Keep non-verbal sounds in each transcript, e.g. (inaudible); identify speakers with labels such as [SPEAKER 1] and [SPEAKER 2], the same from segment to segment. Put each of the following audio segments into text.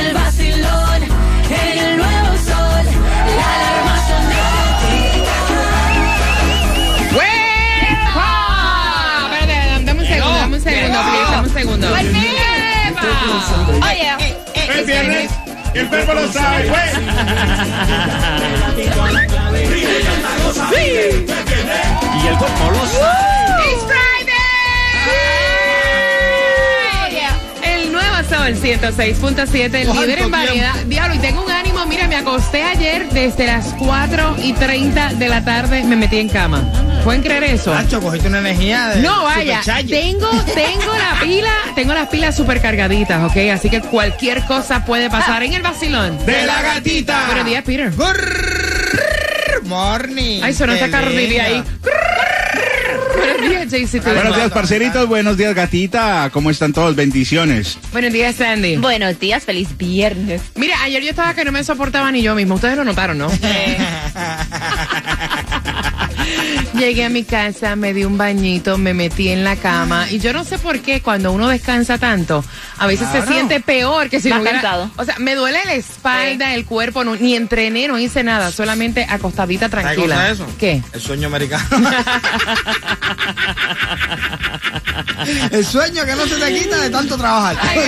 [SPEAKER 1] vacilón
[SPEAKER 2] viernes, el cuerpo lo sabe, güey.
[SPEAKER 3] Y el cuerpo lo sabe.
[SPEAKER 4] It's Friday. El nuevo Sol 106.7, el líder en variedad. Diablo, y tengo un ánimo. Mira, me acosté ayer desde las 4 y 30 de la tarde, me metí en cama. ¿Pueden creer eso?
[SPEAKER 3] Nacho, cogiste una energía de
[SPEAKER 4] No, vaya, tengo, tengo la (laughs) pila, tengo las pilas super cargaditas, ¿ok? Así que cualquier cosa puede pasar en el vacilón.
[SPEAKER 3] De la gatita.
[SPEAKER 4] Buenos días, Peter.
[SPEAKER 3] Good morning.
[SPEAKER 4] Ay, sonó esta
[SPEAKER 3] linda.
[SPEAKER 4] ahí. Buenos días, JC.
[SPEAKER 2] Buenos días, parceritos. Buenos días, gatita. ¿Cómo están todos? Bendiciones.
[SPEAKER 4] Buenos días, Sandy.
[SPEAKER 5] Buenos días, feliz viernes.
[SPEAKER 4] Mira, ayer yo estaba que no me soportaba ni yo mismo. Ustedes lo notaron, ¿no? (laughs) (laughs) Llegué a mi casa, me di un bañito, me metí en la cama y yo no sé por qué cuando uno descansa tanto, a veces se siente peor que si
[SPEAKER 5] Más
[SPEAKER 4] no hubiera-
[SPEAKER 5] cansado.
[SPEAKER 4] O sea, me duele la espalda, el cuerpo, no- ni entrené, no hice nada, solamente acostadita
[SPEAKER 3] ¿Sabes
[SPEAKER 4] tranquila.
[SPEAKER 3] es eso?
[SPEAKER 4] ¿Qué?
[SPEAKER 3] El sueño americano. (laughs) El sueño que no se te quita de tanto trabajar.
[SPEAKER 4] Ay.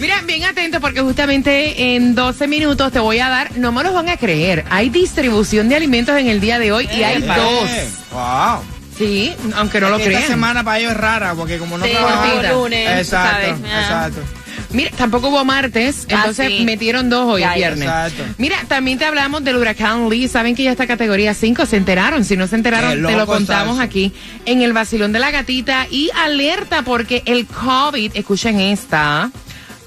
[SPEAKER 4] Mira, bien atento porque justamente en 12 minutos te voy a dar, no me los van a creer, hay distribución de alimentos en el día de hoy y hay dos.
[SPEAKER 3] Wow.
[SPEAKER 4] Sí, aunque no lo
[SPEAKER 3] Esta
[SPEAKER 4] crean.
[SPEAKER 3] semana para ellos es rara porque como no
[SPEAKER 5] Sí,
[SPEAKER 3] trabajan-
[SPEAKER 5] lunes,
[SPEAKER 3] Exacto,
[SPEAKER 5] ¿sabes? Ah.
[SPEAKER 3] exacto.
[SPEAKER 4] Mira, tampoco hubo martes,
[SPEAKER 5] Ah,
[SPEAKER 4] entonces
[SPEAKER 5] sí.
[SPEAKER 4] metieron dos hoy,
[SPEAKER 5] Ya,
[SPEAKER 4] viernes.
[SPEAKER 3] exacto.
[SPEAKER 4] Mira, también te hablamos del huracán Lee. Saben que ya está categoría 5, se enteraron. Si no se enteraron, te lo contamos aquí en el vacilón de la gatita. Y alerta porque el COVID, escuchen esta,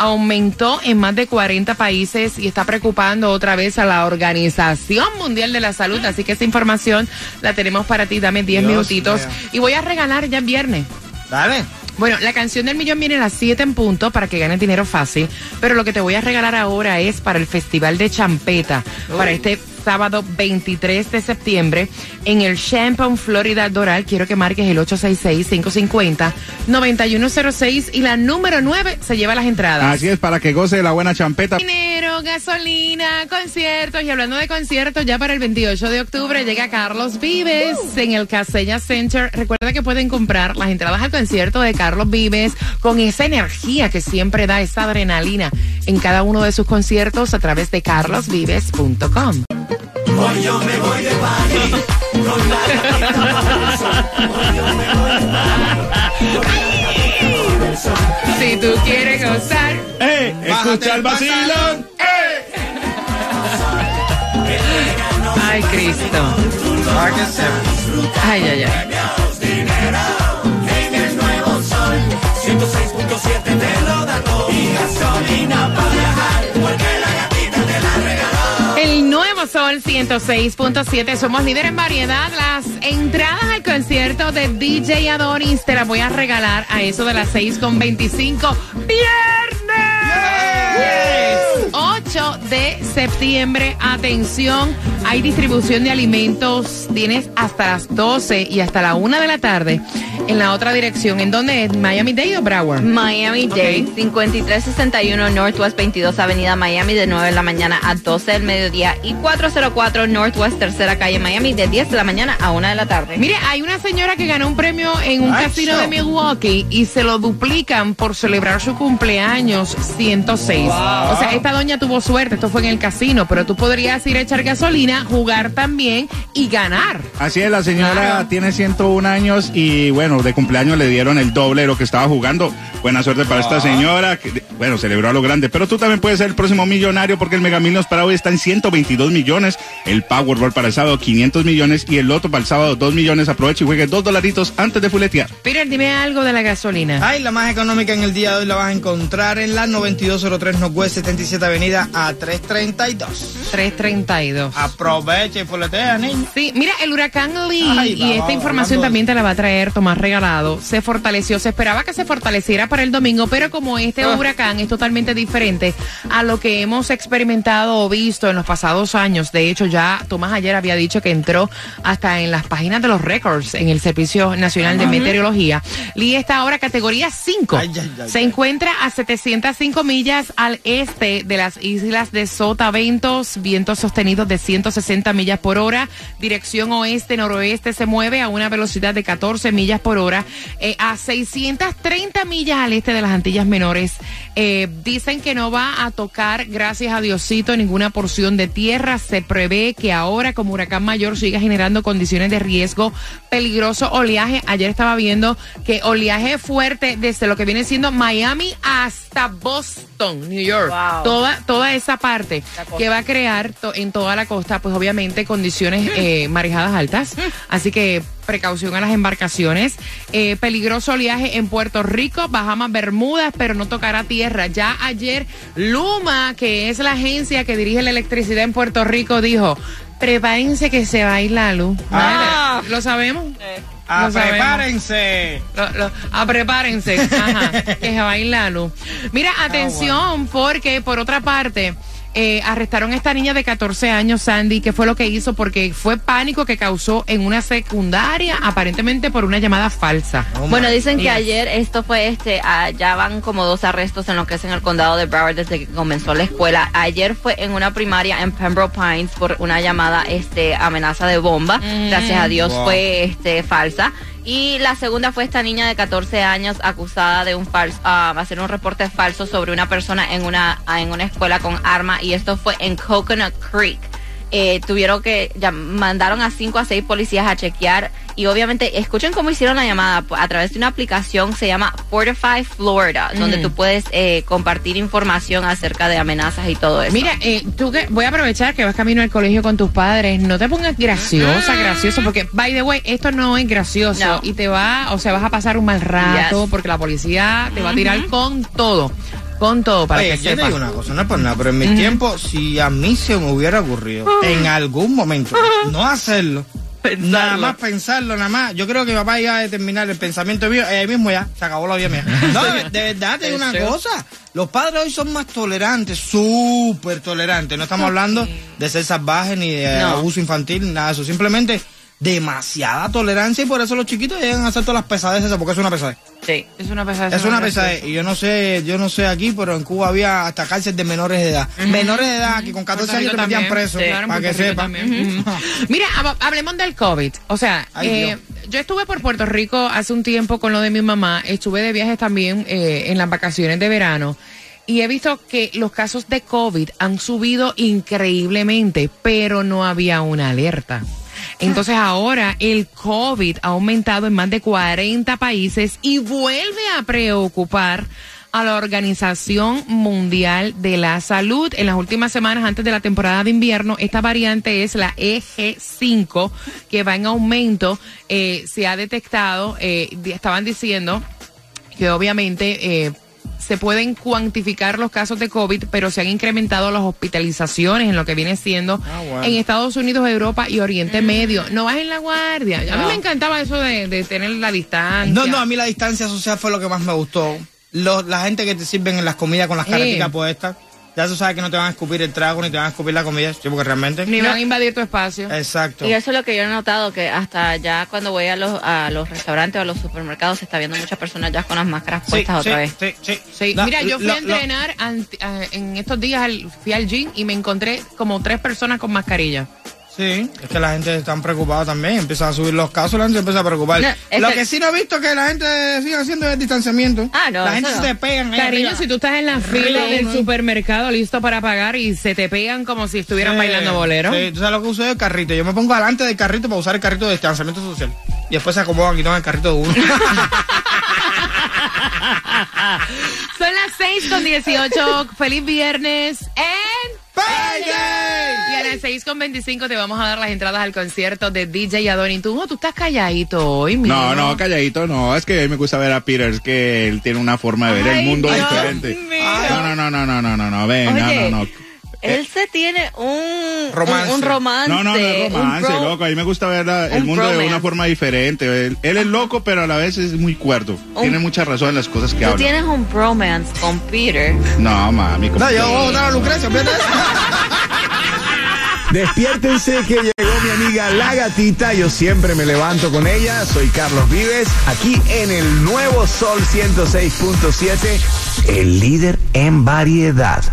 [SPEAKER 4] aumentó en más de 40 países y está preocupando otra vez a la Organización Mundial de la Salud. Así que esa información la tenemos para ti. Dame 10
[SPEAKER 3] Dios
[SPEAKER 4] minutitos. Y voy a regalar ya el viernes.
[SPEAKER 3] Dale.
[SPEAKER 4] Bueno, la canción del millón viene a las 7 en punto para que ganes dinero fácil. Pero lo que te voy a regalar ahora es para el Festival de Champeta, para este sábado 23 de septiembre en el Champagne Florida Doral. Quiero que marques el 866-550-9106 y la número 9 se lleva las entradas.
[SPEAKER 2] Así es, para que goce de la buena champeta.
[SPEAKER 4] Dinero, gasolina, conciertos. Y hablando de conciertos, ya para el 28 de octubre llega Carlos Vives en el Casella Center. Recuerda que pueden comprar las entradas al concierto de Carlos Vives con esa energía que siempre da, esa adrenalina en cada uno de sus conciertos a través de carlosvives.com. Hoy yo me voy de party con la gatita bajo el sol. Hoy yo me voy de party con la el sol. Si tú quieres gozar,
[SPEAKER 2] ¡eh! Escucha el vacilón, ¡eh!
[SPEAKER 4] Ay, Cristo. Ay, ay, ay. 106.7 Sol 106.7. Somos líder en variedad. Las entradas al concierto de DJ Adonis te las voy a regalar a eso de las 6.25. ¡Viernes! 8 de septiembre. Atención, hay distribución de alimentos. Tienes hasta las 12 y hasta la 1 de la tarde en la otra dirección. ¿En dónde es? ¿Miami-Dade o Broward?
[SPEAKER 5] Miami-Dade, 5361 Northwest 22 Avenida Miami de 9 de la mañana a 12 del mediodía y 404 Northwest Tercera Calle Miami de 10 de la mañana a 1 de la tarde.
[SPEAKER 4] Mire, hay una señora que ganó un premio en un casino de Milwaukee y se lo duplican por celebrar su cumpleaños 106. O sea, esta doña tuvo suerte, esto fue en el casino, pero tú podrías ir a echar gasolina, jugar también y ganar.
[SPEAKER 2] Así es, la señora
[SPEAKER 4] Claro.
[SPEAKER 2] tiene 101 años y bueno, de cumpleaños le dieron el doble de lo que estaba jugando. Buena suerte para esta señora, que bueno, celebró a lo grande. Pero tú también puedes ser el próximo millonario porque el Mega Millions para hoy está en 122 millones, el Powerball para el sábado 500 millones y el Loto para el sábado 2 millones. Aprovecha y juegue dos dolaritos antes de fuletear.
[SPEAKER 4] Peter, dime algo de la gasolina.
[SPEAKER 3] Ay, la más económica en el día de hoy la vas a encontrar en la 9203 Northwest 77 Avenida a 332.
[SPEAKER 4] 332.
[SPEAKER 3] Aprovecha y fuletea, niño.
[SPEAKER 4] Sí, mira, el huracán Lee,
[SPEAKER 3] Ay,
[SPEAKER 4] y
[SPEAKER 3] va,
[SPEAKER 4] esta
[SPEAKER 3] va,
[SPEAKER 4] información también te la va a traer Tomás Regalado, se fortaleció, se esperaba que se fortaleciera para el domingo, pero como este
[SPEAKER 3] Ah.
[SPEAKER 4] huracán es totalmente diferente a lo que hemos experimentado o visto en los pasados años, de hecho ya Tomás ayer había dicho que entró hasta en las páginas de los récords en el Servicio Nacional de Meteorología, Lee está ahora categoría 5,
[SPEAKER 3] Ay, ay, ay,
[SPEAKER 4] se encuentra a 705 millas al este de las islas de Sotaventos, vientos sostenidos de 160 millas por hora, dirección oeste-noroeste se mueve a una velocidad de 14 millas por hora, eh, a 630 millas al este de las Antillas Menores. Eh, dicen que no va a tocar, gracias a Diosito, ninguna porción de tierra. Se prevé que ahora, como huracán mayor, siga generando condiciones de riesgo, peligroso oleaje. Ayer estaba viendo que oleaje fuerte desde lo que viene siendo Miami hasta Boston, New York.
[SPEAKER 5] Wow.
[SPEAKER 4] Toda, toda esa parte que va a crear to- en toda la costa, pues obviamente condiciones (laughs) eh, marejadas altas. Así que precaución a las embarcaciones. Eh, peligroso oleaje en Puerto Rico, Bahamas, Bermudas, pero no tocará tierra. Ya ayer Luma, que es la agencia que dirige la electricidad en Puerto Rico, dijo, prepárense que se va a ir la luz.
[SPEAKER 3] Ah.
[SPEAKER 4] ¿Lo sabemos?
[SPEAKER 3] Ah,
[SPEAKER 4] Lo sabemos.
[SPEAKER 3] prepárense.
[SPEAKER 4] Lo- lo- ah, prepárense, (laughs) ajá, que se va a ir la luz. Mira, atención, porque por otra parte, eh, arrestaron a esta niña de 14 años, Sandy, que fue lo que hizo porque fue pánico que causó en una secundaria, aparentemente por una llamada falsa.
[SPEAKER 5] Bueno, dicen que ayer esto fue este, ah, ya van como dos arrestos en lo que es en el condado de Broward desde que comenzó la escuela. Ayer fue en una primaria en Pembroke Pines por una llamada este amenaza de bomba. Gracias a Dios
[SPEAKER 3] Wow.
[SPEAKER 5] fue este falsa. Y la segunda fue esta niña de 14 años acusada de un falso, ah, hacer un reporte falso sobre una persona en una, en una escuela con arma y esto fue en Coconut Creek. Eh, tuvieron que ya mandaron a cinco a seis policías a chequear y obviamente escuchen cómo hicieron la llamada a través de una aplicación se llama Fortify Florida donde tú puedes eh, compartir información acerca de amenazas y todo eso.
[SPEAKER 4] Mira, eh, tú que voy a aprovechar que vas camino al colegio con tus padres, no te pongas graciosa, gracioso, porque by the way, esto no es gracioso
[SPEAKER 5] No.
[SPEAKER 4] y te va, o sea, vas a pasar un mal rato
[SPEAKER 5] Yes.
[SPEAKER 4] porque la policía te va a tirar con todo para
[SPEAKER 3] Oye,
[SPEAKER 4] que
[SPEAKER 3] yo te
[SPEAKER 4] sepas.
[SPEAKER 3] digo una cosa, no es por nada, pero en mi tiempo, si a mí se me hubiera ocurrido en algún momento no hacerlo, nada más pensarlo, nada más, yo creo que mi papá iba a determinar el pensamiento mío, ahí mismo ya, se acabó la vida mía. (laughs) No, de, verdad te digo una cosa, los padres hoy son más tolerantes, súper tolerantes, no estamos hablando de ser salvajes ni de
[SPEAKER 5] No.
[SPEAKER 3] abuso infantil, nada de eso, simplemente demasiada tolerancia y por eso los chiquitos llegan a hacer todas las pesadeces, porque es una pesadez.
[SPEAKER 5] Sí.
[SPEAKER 4] Es una pesadez.
[SPEAKER 3] Es una pesadez. Y yo no sé, yo no sé aquí, pero en Cuba había hasta cárcel de menores de edad. Menores de edad que con 14
[SPEAKER 4] Puerto
[SPEAKER 3] años te metían preso.
[SPEAKER 4] Sí,
[SPEAKER 3] para que
[SPEAKER 4] Puerto Rico
[SPEAKER 3] sepa.
[SPEAKER 4] también. (laughs) Mira, hab- hablemos del COVID. O sea,
[SPEAKER 3] Ay,
[SPEAKER 4] eh, yo estuve por Puerto Rico hace un tiempo con lo de mi mamá. Estuve de viajes también eh, en las vacaciones de verano. Y he visto que los casos de COVID han subido increíblemente, pero no había una alerta. Entonces ahora el COVID ha aumentado en más de 40 países y vuelve a preocupar a la Organización Mundial de la Salud. En las últimas semanas antes de la temporada de invierno, esta variante es la EG5, que va en aumento. Eh, se ha detectado, eh, estaban diciendo que obviamente eh, se pueden cuantificar los casos de COVID, pero se han incrementado las hospitalizaciones en lo que viene siendo
[SPEAKER 3] Ah, bueno.
[SPEAKER 4] en Estados Unidos, Europa y Oriente Medio. No bajen la guardia. A mí
[SPEAKER 5] No.
[SPEAKER 4] me encantaba eso de, de tener la distancia.
[SPEAKER 3] No, no, a mí la distancia social fue lo que más me gustó. Los- la gente que te sirven en las comidas con las
[SPEAKER 4] Eh.
[SPEAKER 3] careticas puestas. Ya tú sabes que no te van a escupir el trago ni te van a escupir la comida, sí, porque realmente...
[SPEAKER 4] Ni van a invadir tu espacio.
[SPEAKER 3] Exacto.
[SPEAKER 5] Y eso es lo que yo he notado, que hasta ya cuando voy a los, a los restaurantes o a los supermercados se está viendo muchas personas ya con las máscaras puestas
[SPEAKER 3] sí,
[SPEAKER 5] otra vez.
[SPEAKER 3] sí, sí.
[SPEAKER 4] Sí,
[SPEAKER 3] No,
[SPEAKER 4] mira, yo fui
[SPEAKER 3] lo-
[SPEAKER 4] a entrenar anti- a- en estos días, al- fui al gym y me encontré como tres personas con mascarilla.
[SPEAKER 3] Sí, es que la gente está preocupada también, empiezan a subir los casos, la gente se empieza a preocupar.
[SPEAKER 5] No,
[SPEAKER 3] lo
[SPEAKER 5] que-
[SPEAKER 3] que... sí no he visto que la gente sigue haciendo es distanciamiento.
[SPEAKER 5] Ah, no,
[SPEAKER 3] La gente
[SPEAKER 5] no.
[SPEAKER 3] se te pegan
[SPEAKER 4] Cariño, si tú estás en la fila del supermercado listo para pagar y se te pegan como si estuvieran
[SPEAKER 3] Sí,
[SPEAKER 4] bailando bolero.
[SPEAKER 3] Sí, tú sabes lo que uso yo, el carrito. Yo me pongo delante del carrito para usar el carrito de distanciamiento social. Y después se acomodan aquí en el carrito de uno. (laughs)
[SPEAKER 4] Son las 6 con 18. Feliz viernes en Y a las 6 con 25 te vamos a dar las entradas al concierto de DJ Adoni. Tú, tú estás calladito hoy, mijo.
[SPEAKER 2] No, no, calladito, no. Es que a mí me gusta ver a Peter, es que él tiene una forma de ver
[SPEAKER 4] Ay,
[SPEAKER 2] el mundo
[SPEAKER 4] Dios
[SPEAKER 2] diferente.
[SPEAKER 4] mío.
[SPEAKER 2] No, no, no, no, no, no, no, no, ven, no,
[SPEAKER 5] Oye,
[SPEAKER 2] no, no.
[SPEAKER 5] Él se tiene un
[SPEAKER 3] Romance.
[SPEAKER 5] Un, un romance.
[SPEAKER 2] No, no, no es
[SPEAKER 5] un
[SPEAKER 2] romance,
[SPEAKER 5] pro-
[SPEAKER 2] loco. A mí me gusta ver la- el
[SPEAKER 5] un
[SPEAKER 2] mundo de una forma diferente. Él, él es loco, pero a la vez es muy cuerdo.
[SPEAKER 5] Un-
[SPEAKER 2] Tiene mucha razón en las cosas que
[SPEAKER 5] Tú
[SPEAKER 2] habla.
[SPEAKER 5] tienes un bromance con Peter.
[SPEAKER 2] No, mami.
[SPEAKER 3] no, yo voy a votar a Lucrecia. (laughs)
[SPEAKER 6] Despiértense que llegó mi amiga La Gatita. Yo siempre me levanto con ella. Soy Carlos Vives, aquí en el nuevo Sol 106.7, el líder en variedad.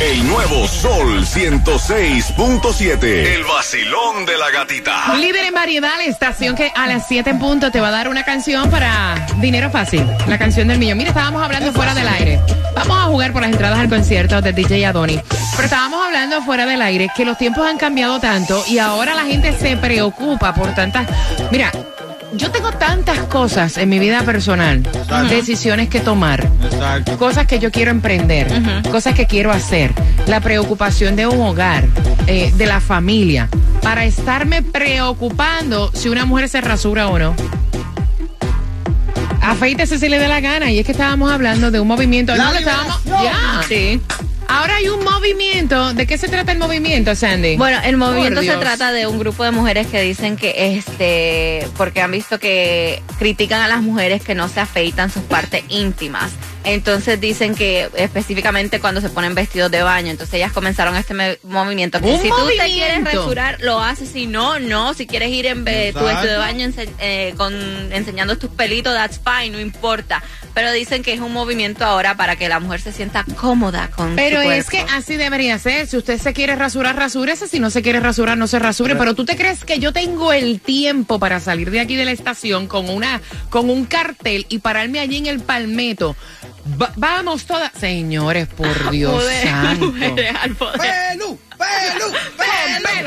[SPEAKER 7] El nuevo Sol 106.7. El vacilón de la gatita.
[SPEAKER 4] Líder en variedad, la estación que a las 7 en punto te va a dar una canción para dinero fácil. La canción del millón. Mira, estábamos hablando fuera del aire. Vamos a jugar por las entradas al concierto de DJ Adoni. Pero estábamos hablando fuera del aire que los tiempos han cambiado tanto y ahora la gente se preocupa por tantas. Mira. Yo tengo tantas cosas en mi vida personal, decisiones que tomar,
[SPEAKER 3] Exacto.
[SPEAKER 4] cosas que yo quiero emprender, cosas que quiero hacer, la preocupación de un hogar, eh, de la familia, para estarme preocupando si una mujer se rasura o no. Afeítese si le dé la gana. Y es que estábamos hablando de un movimiento.
[SPEAKER 3] La
[SPEAKER 4] No, estábamos- ya.
[SPEAKER 5] Sí.
[SPEAKER 4] Ahora hay un movimiento. ¿De qué se trata el movimiento, Sandy?
[SPEAKER 5] Bueno, el movimiento se trata de un grupo de mujeres que dicen que este, porque han visto que critican a las mujeres que no se afeitan sus partes íntimas. Entonces dicen que específicamente cuando se ponen vestidos de baño, entonces ellas comenzaron este movimiento. Que si tú te quieres rasurar, lo haces. Si no, no. Si quieres ir en tu vestido de baño ense- eh, con, enseñando tus pelitos, that's fine, no importa. Pero dicen que es un movimiento ahora para que la mujer se sienta cómoda con
[SPEAKER 4] Pero
[SPEAKER 5] su
[SPEAKER 4] es que así debería ser. Si usted se quiere rasurar, rasúrese. Si no se quiere rasurar, no se rasure. Pero tú te crees que yo tengo el tiempo para salir de aquí de la estación con una, con un cartel y pararme allí en el palmeto. Va- vamos todas. Señores, por Dios
[SPEAKER 5] Poder,
[SPEAKER 4] santo.
[SPEAKER 5] mujeres al poder.
[SPEAKER 3] ¡Pelu! ¡Pelu! ¡Pelu!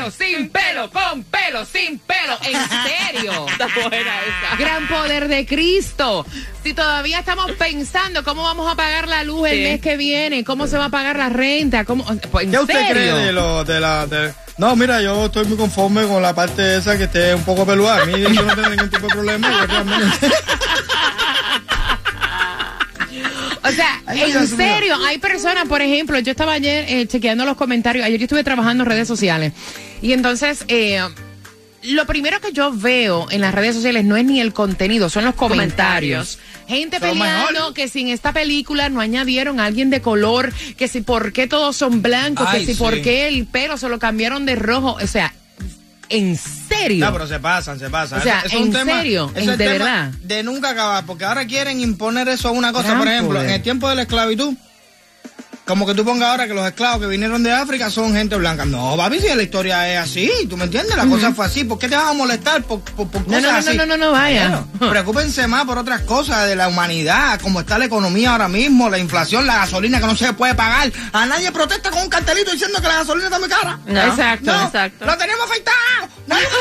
[SPEAKER 4] Pelo, sin pelo, con pelo, sin pelo. En serio. (laughs)
[SPEAKER 5] Está buena esa.
[SPEAKER 4] Gran poder de Cristo. Si todavía estamos pensando cómo vamos a pagar la luz el mes que viene, cómo se va a pagar la renta, cómo, pues, ¿en
[SPEAKER 3] ¿Qué usted
[SPEAKER 4] serio?
[SPEAKER 3] cree de lo de la de- No, mira, yo estoy muy conforme con la parte esa que esté un poco peluda. A mí yo no tengo ningún tipo de problema. yo realmente- (laughs)
[SPEAKER 4] O sea,
[SPEAKER 3] Ay, Dios
[SPEAKER 4] en
[SPEAKER 3] mío.
[SPEAKER 4] serio, hay personas, por ejemplo, yo estaba ayer eh, chequeando los comentarios, ayer yo estuve trabajando en redes sociales y entonces eh, lo primero que yo veo en las redes sociales no es ni el contenido, son los comentarios.
[SPEAKER 5] Comentarios.
[SPEAKER 4] Gente
[SPEAKER 3] Son
[SPEAKER 4] peleando
[SPEAKER 3] mejor.
[SPEAKER 4] que si en esta película no añadieron a alguien de color, que si por qué todos son blancos,
[SPEAKER 3] Ay,
[SPEAKER 4] que si
[SPEAKER 3] sí.
[SPEAKER 4] por qué el pelo se lo cambiaron de rojo, o sea, en serio.
[SPEAKER 3] No, pero se pasan, se pasan.
[SPEAKER 4] O sea,
[SPEAKER 3] es un
[SPEAKER 4] ¿en
[SPEAKER 3] tema-
[SPEAKER 4] serio?
[SPEAKER 3] es
[SPEAKER 4] ¿En-
[SPEAKER 3] el
[SPEAKER 4] de
[SPEAKER 3] tema
[SPEAKER 4] verdad?
[SPEAKER 3] De nunca acabar, porque ahora quieren imponer eso a una cosa.
[SPEAKER 4] Gran
[SPEAKER 3] por ejemplo,
[SPEAKER 4] poder.
[SPEAKER 3] en el tiempo de la esclavitud, como que tú pongas ahora que los esclavos que vinieron de África son gente blanca. No, papi, si la historia es así, ¿tú me entiendes? La cosa fue así. ¿Por qué te vas a molestar por, por, por
[SPEAKER 4] No,
[SPEAKER 3] cosas
[SPEAKER 4] no, no,
[SPEAKER 3] así?
[SPEAKER 4] no, no, no, vaya.
[SPEAKER 3] Bueno, preocúpense más por otras cosas de la humanidad, como está la economía ahora mismo, la inflación, la gasolina que no se puede pagar. A nadie protesta con un cartelito diciendo que la gasolina está muy cara.
[SPEAKER 5] No,
[SPEAKER 4] Exacto,
[SPEAKER 3] No,
[SPEAKER 5] exacto.
[SPEAKER 3] lo tenemos afeitado. Nadie (laughs)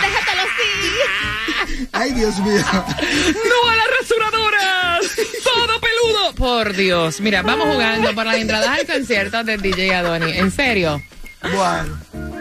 [SPEAKER 5] Déjatelo así.
[SPEAKER 3] Ay, Dios mío.
[SPEAKER 4] ¡No Por Dios. Mira, vamos jugando por las entradas al concierto del DJ Adoni. ¿En serio?
[SPEAKER 3] Bueno.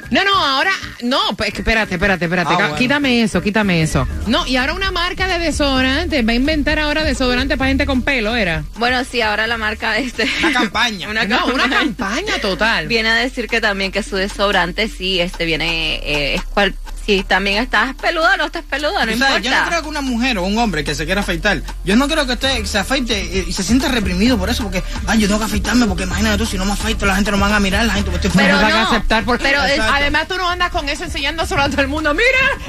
[SPEAKER 4] No, no, ahora. No, pues, espérate, espérate, espérate.
[SPEAKER 3] Ah, bueno.
[SPEAKER 4] Quítame eso, quítame eso. No, y ahora una marca de desodorante. Va a inventar ahora desodorante para gente con pelo, ¿era?
[SPEAKER 5] Bueno, sí, ahora la marca este.
[SPEAKER 3] Una campaña. (laughs)
[SPEAKER 5] Una
[SPEAKER 4] no, una
[SPEAKER 5] campaña.
[SPEAKER 4] campaña total.
[SPEAKER 5] Viene a decir que también que su desodorante sí, este viene, eh, es cual Y también estás peluda o no estás peluda, no
[SPEAKER 3] O sea,
[SPEAKER 5] importa.
[SPEAKER 3] yo no creo que una mujer o un hombre que se quiera afeitar, yo no creo que usted se afeite y, y se sienta reprimido por eso, porque, ay, yo tengo que afeitarme, porque imagínate tú, si no me afeito, la gente no me van a mirar, la gente me estoy
[SPEAKER 5] Pero
[SPEAKER 4] no van a aceptar porque
[SPEAKER 5] pero es-
[SPEAKER 4] además tú no andas con eso enseñándoselo a todo el mundo. Mira,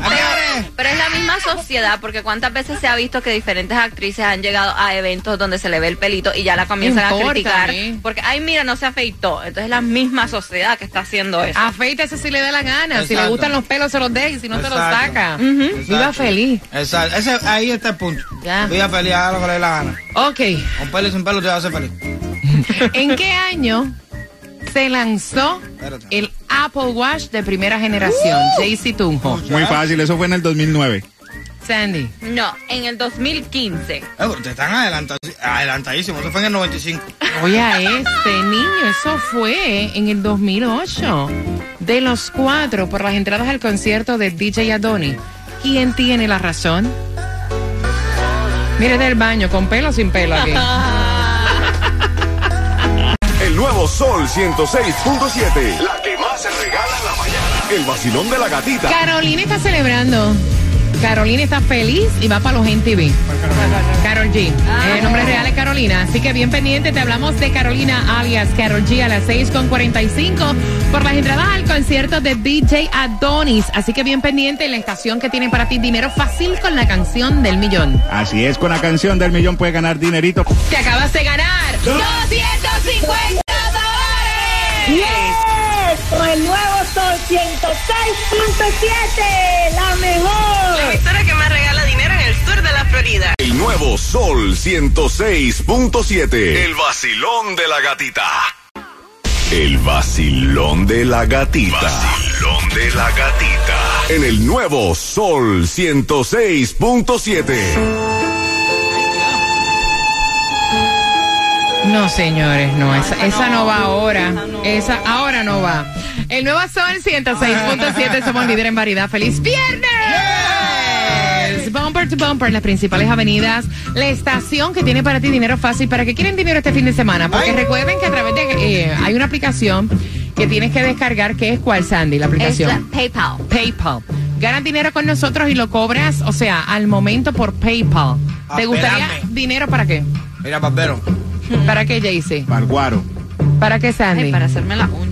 [SPEAKER 5] Pero, pero es la misma sociedad, porque cuántas veces se ha visto que diferentes actrices han llegado a eventos donde se le ve el pelito y ya la comienzan a criticar.
[SPEAKER 4] ¿eh?
[SPEAKER 5] Porque, ay, mira, no se afeitó. Entonces es la misma sociedad que está haciendo eso.
[SPEAKER 4] afeítese si le da la gana. Si le gustan los pelos, se los deja y si no, los
[SPEAKER 3] Exacto.
[SPEAKER 4] saca. Viva feliz.
[SPEAKER 3] Exacto, ese, ahí está el punto.
[SPEAKER 4] Ya.
[SPEAKER 3] Voy a pelear lo que le dé la gana.
[SPEAKER 4] Ok.
[SPEAKER 3] Con pelo y sin pelo te va a hacer feliz. (laughs)
[SPEAKER 4] ¿En qué año se lanzó
[SPEAKER 3] Espérate.
[SPEAKER 4] el Apple Watch de primera generación? JC Tunjo.
[SPEAKER 2] Muy fácil, eso fue en el 2009.
[SPEAKER 4] Sandy.
[SPEAKER 5] No, en el 2015.
[SPEAKER 3] Eh, te están adelantad- adelantadísimos. Eso fue en el 95.
[SPEAKER 4] Oye, a este niño, eso fue en el 2008. De los cuatro, por las entradas al concierto de DJ Adoni, ¿quién tiene la razón? Mire del baño, con pelo o sin pelo aquí. (laughs)
[SPEAKER 7] El nuevo Sol 106.7. La que más se regala en la mañana. El vacilón de la gatita.
[SPEAKER 4] Carolina está celebrando. Carolina está feliz y va para los NTV. Carol G. El nombre real es Carolina. Así que bien pendiente, te hablamos de Carolina alias Carol G a las 6.45 por las entradas al concierto de DJ Adonis. Así que bien pendiente en la estación que tiene para ti dinero fácil con la canción del millón.
[SPEAKER 2] Así es, con la canción del millón puede ganar dinerito.
[SPEAKER 4] Te acabas de ganar 250 dólares.
[SPEAKER 8] Yes, con el nuevo 106.7, la mejor.
[SPEAKER 9] emisora que más regala dinero en el sur de la Florida.
[SPEAKER 7] El nuevo Sol 106.7. El vacilón de la gatita. El vacilón de la gatita. Vacilón de la gatita. En el nuevo Sol 106.7.
[SPEAKER 4] No, señores, no, esa, esa no va ahora. Esa ahora no va. El nuevo Sol 106.7, somos líder en variedad. ¡Feliz viernes! Bumper to bumper, las principales avenidas, la estación que tiene para ti dinero fácil. ¿Para qué quieren dinero este fin de semana? Porque
[SPEAKER 3] Ay.
[SPEAKER 4] recuerden que a través de. eh, hay una aplicación que tienes que descargar, que es cuál, Sandy, la
[SPEAKER 5] Es
[SPEAKER 4] aplicación.
[SPEAKER 5] la PayPal.
[SPEAKER 4] PayPal. Ganas dinero con nosotros y lo cobras, o sea, al momento por PayPal. ¿Te gustaría dinero para qué?
[SPEAKER 3] Mira, barbero.
[SPEAKER 4] ¿Para qué, Jaycee?
[SPEAKER 2] Barguaro.
[SPEAKER 4] ¿Para qué, Sandy?
[SPEAKER 5] Ay, para hacerme la uña.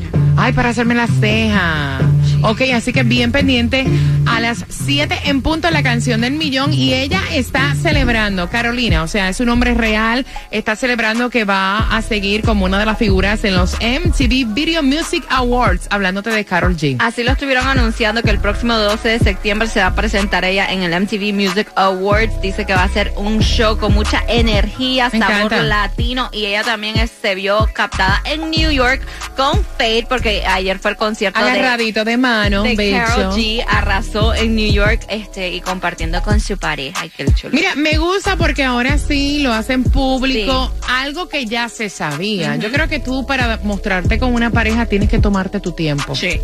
[SPEAKER 4] Para hacerme las cejas. Ok, así que bien pendiente a las 7 en punto la canción del millón y ella está celebrando, Carolina, o sea, es un nombre real, está celebrando que va a seguir como una de las figuras en los MTV Video Music Awards, hablándote de Carol G.
[SPEAKER 5] Así lo estuvieron anunciando que el próximo 12 de septiembre se va a presentar ella en el MTV Music Awards. Dice que va a ser un show con mucha energía,
[SPEAKER 4] Me
[SPEAKER 5] sabor
[SPEAKER 4] encanta.
[SPEAKER 5] latino y ella también es- se vio captada en New York con Fade porque ayer fue el concierto
[SPEAKER 4] Agarradito de mano,
[SPEAKER 5] de. Karol G arrasó en New York este y compartiendo con su pareja. Ay, qué chulo.
[SPEAKER 4] Mira, me gusta porque ahora sí lo hacen público, algo que ya se sabía. Yo creo que tú para mostrarte con una pareja tienes que tomarte tu tiempo.
[SPEAKER 5] Sí.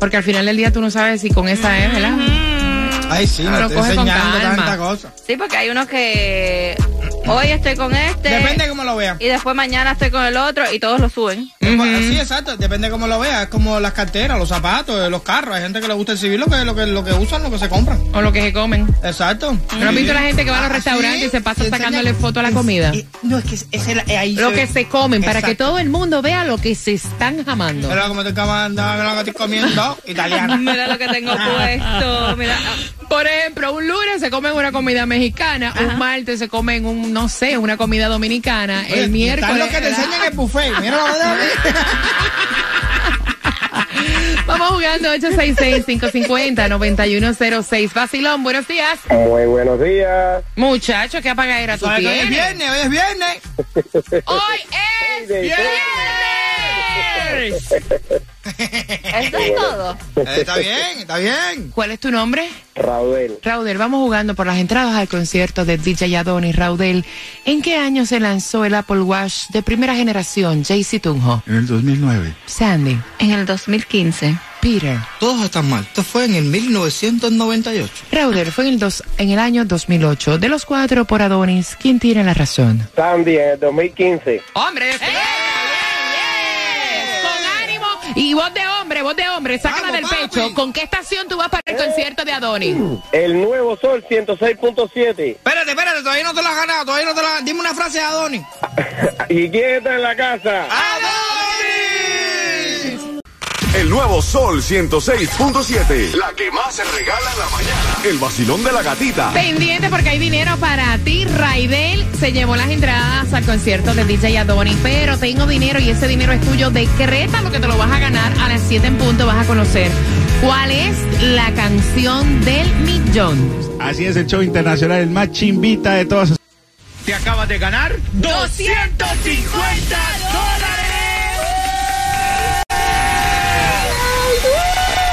[SPEAKER 4] Porque al final del día tú no sabes si con esa es, ¿verdad?
[SPEAKER 3] Ay, sí, me estoy
[SPEAKER 4] coge con
[SPEAKER 3] enseñando tanta cosa.
[SPEAKER 5] Sí, porque hay unos que hoy estoy con este
[SPEAKER 3] Depende de cómo lo vean.
[SPEAKER 5] y después mañana estoy con el otro y todos lo suben.
[SPEAKER 3] Sí, exacto, depende de cómo lo veas. Es como las carteras, los zapatos, los carros. Hay gente que le gusta exhibir lo que, lo que, lo que usan, lo que se compran.
[SPEAKER 4] O lo que se comen.
[SPEAKER 3] Exacto.
[SPEAKER 4] ¿No has visto la gente que va a los
[SPEAKER 3] Ah,
[SPEAKER 4] restaurantes
[SPEAKER 3] sí,
[SPEAKER 4] y se pasa sacándole foto a la
[SPEAKER 3] es-
[SPEAKER 4] comida?
[SPEAKER 3] eh, no, es que es, es el- eh, ahí
[SPEAKER 4] Lo
[SPEAKER 3] se
[SPEAKER 4] que se comen, para que todo el mundo vea lo que se están jamando.
[SPEAKER 3] Mira cómo te comiendo, mira lo que estoy comiendo, (laughs) italiano.
[SPEAKER 5] Mira lo que tengo puesto. Mira.
[SPEAKER 4] Por ejemplo, un lunes se comen una comida mexicana, un martes se comen un, no sé, una comida dominicana,
[SPEAKER 3] Oye,
[SPEAKER 4] el miércoles...
[SPEAKER 3] Están los que te enseñan el buffet. Mira lo (laughs)
[SPEAKER 4] Vamos jugando 866-550-9106. Vacilón, buenos días.
[SPEAKER 10] Muy buenos días.
[SPEAKER 4] Muchacho, ¿qué apagadera tú
[SPEAKER 3] Hoy es
[SPEAKER 4] tienes?
[SPEAKER 3] viernes, hoy es viernes.
[SPEAKER 4] Hoy es
[SPEAKER 10] Viernes.
[SPEAKER 4] Viernes.
[SPEAKER 5] Eso es todo.
[SPEAKER 3] Eh, está bien, está bien.
[SPEAKER 4] ¿Cuál es tu nombre?
[SPEAKER 10] Raudel,
[SPEAKER 4] Raudel, vamos jugando por las entradas al concierto de DJ Adonis. Raudel, ¿en qué año se lanzó el Apple Watch de primera generación, JC Tunjo?
[SPEAKER 2] En el 2009.
[SPEAKER 4] Sandy,
[SPEAKER 5] En el 2015.
[SPEAKER 4] Peter.
[SPEAKER 3] Todos están mal. Esto fue en el 1998.
[SPEAKER 4] Raudel fue en el, dos, en el año 2008. De los cuatro por Adonis, ¿quién tiene la razón?
[SPEAKER 10] Sandy en el 2015.
[SPEAKER 4] ¡Hombre! Ánimo Y voz de hombre, voz de hombre, sácala
[SPEAKER 3] Vamos,
[SPEAKER 4] del
[SPEAKER 3] papi.
[SPEAKER 4] pecho. ¿Con qué estación tú vas para el concierto de Adonis?
[SPEAKER 10] El nuevo Sol 106.7.
[SPEAKER 3] Espérate, espérate, todavía no te lo has ganado, todavía no te la... Dime una frase de Adonis. (laughs)
[SPEAKER 10] ¿Y quién está en la casa?
[SPEAKER 3] ¡Adonis!
[SPEAKER 7] El nuevo Sol 106.7. La que más se regala en la mañana. El vacilón de la gatita.
[SPEAKER 4] Pendiente porque hay dinero para ti. Raidel se llevó las entradas al concierto de DJ Adonis, pero tengo dinero y ese dinero es tuyo. Decreta lo que te lo vas a ganar. A las 7 en punto vas a conocer cuál es la canción del millón.
[SPEAKER 2] Así es el show internacional, el más chimbita de todas.
[SPEAKER 6] Te acabas de ganar
[SPEAKER 3] 250